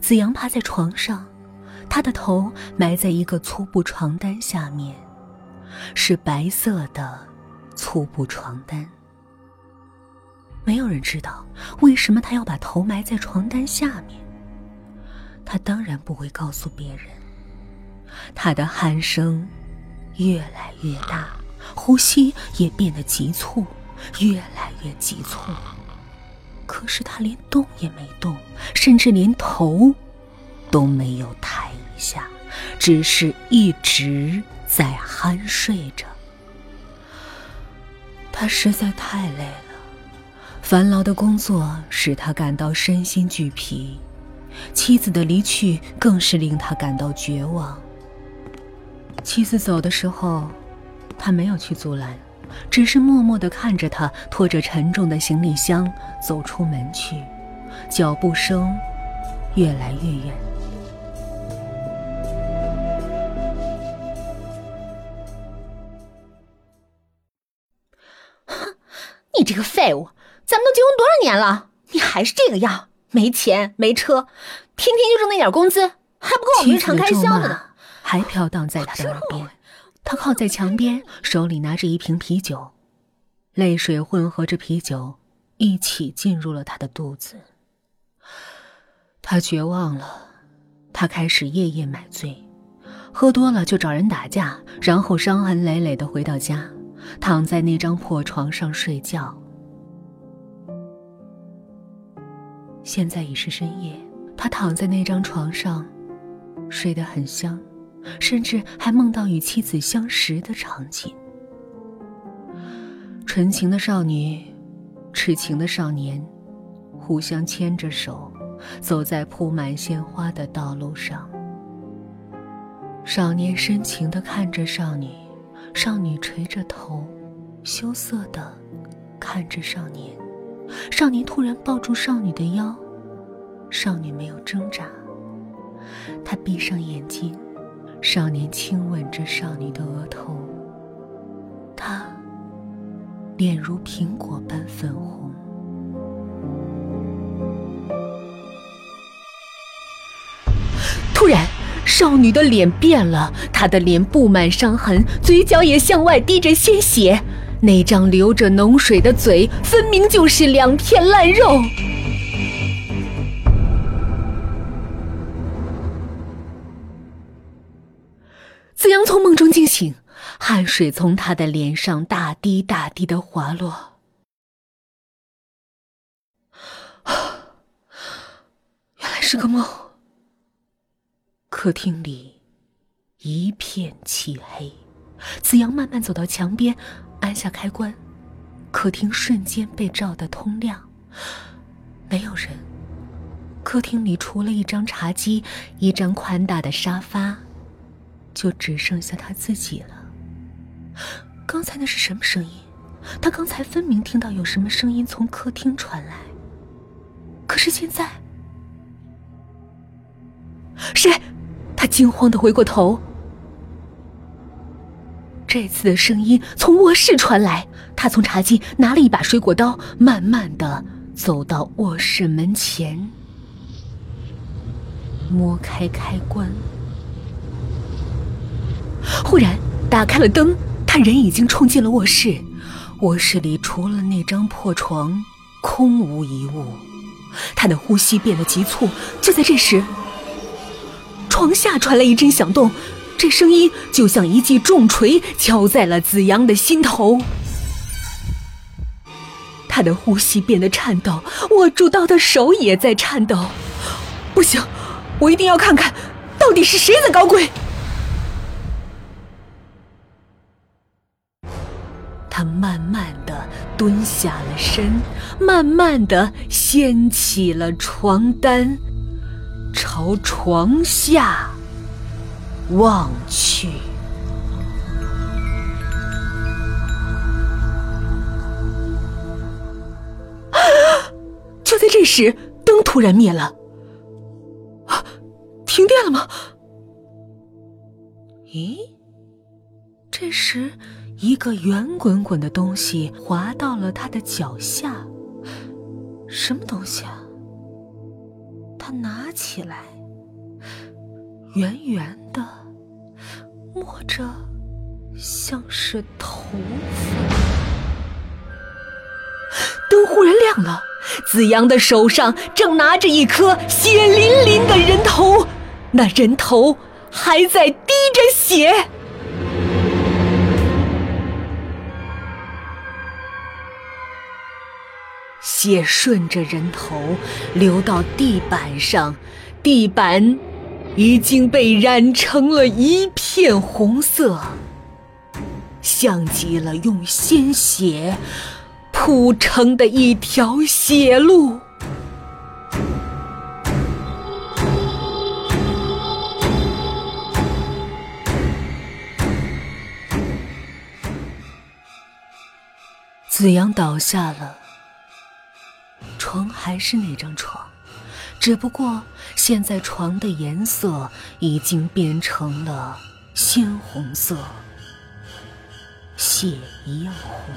子阳趴在床上，他的头埋在一个粗布床单下面，是白色的粗布床单。没有人知道为什么他要把头埋在床单下面。他当然不会告诉别人。他的鼾声越来越大，呼吸也变得急促，越来越急促。可是他连动也没动，甚至连头都没有抬一下，只是一直在酣睡着。他实在太累了，繁劳的工作使他感到身心俱疲，妻子的离去更是令他感到绝望。妻子走的时候，他没有去阻拦。只是默默的看着他拖着沉重的行李箱走出门去，脚步声越来越远。哼，你这个废物！咱们都结婚多少年了，你还是这个样，没钱没车，天天就挣那点工资，还不够我们日常开销的呢。还飘荡在他的耳边。他靠在墙边，手里拿着一瓶啤酒，泪水混合着啤酒，一起进入了他的肚子。他绝望了，他开始夜夜买醉，喝多了就找人打架，然后伤痕累累的回到家，躺在那张破床上睡觉。现在已是深夜，他躺在那张床上，睡得很香。甚至还梦到与妻子相识的场景。纯情的少女，痴情的少年，互相牵着手，走在铺满鲜花的道路上。少年深情地看着少女，少女垂着头，羞涩地看着少年。少年突然抱住少女的腰，少女没有挣扎，她闭上眼睛。少年亲吻着少女的额头，她脸如苹果般粉红。突然，少女的脸变了，她的脸布满伤痕，嘴角也向外滴着鲜血，那张流着脓水的嘴，分明就是两片烂肉。汗水从他的脸上大滴大滴的滑落。原来是个梦。客厅里一片漆黑，子阳慢慢走到墙边，按下开关，客厅瞬间被照得通亮。没有人，客厅里除了一张茶几，一张宽大的沙发。就只剩下他自己了。刚才那是什么声音？他刚才分明听到有什么声音从客厅传来。可是现在，谁？他惊慌的回过头。这次的声音从卧室传来。他从茶几拿了一把水果刀，慢慢的走到卧室门前，摸开开关。忽然打开了灯，他人已经冲进了卧室。卧室里除了那张破床，空无一物。他的呼吸变得急促。就在这时，床下传来一阵响动，这声音就像一记重锤敲在了子阳的心头。他的呼吸变得颤抖，握住刀的手也在颤抖。不行，我一定要看看，到底是谁在搞鬼。慢慢的蹲下了身，慢慢的掀起了床单，朝床下望去。就在这时，灯突然灭了。啊，停电了吗？咦，这时。一个圆滚滚的东西滑到了他的脚下，什么东西啊？他拿起来，圆圆的，摸着像是头发。灯忽然亮了，子阳的手上正拿着一颗血淋淋的人头，那人头还在滴着血。血顺着人头流到地板上，地板已经被染成了一片红色，像极了用鲜血铺成的一条血路。子阳倒下了。床还是那张床，只不过现在床的颜色已经变成了鲜红色，血一样红。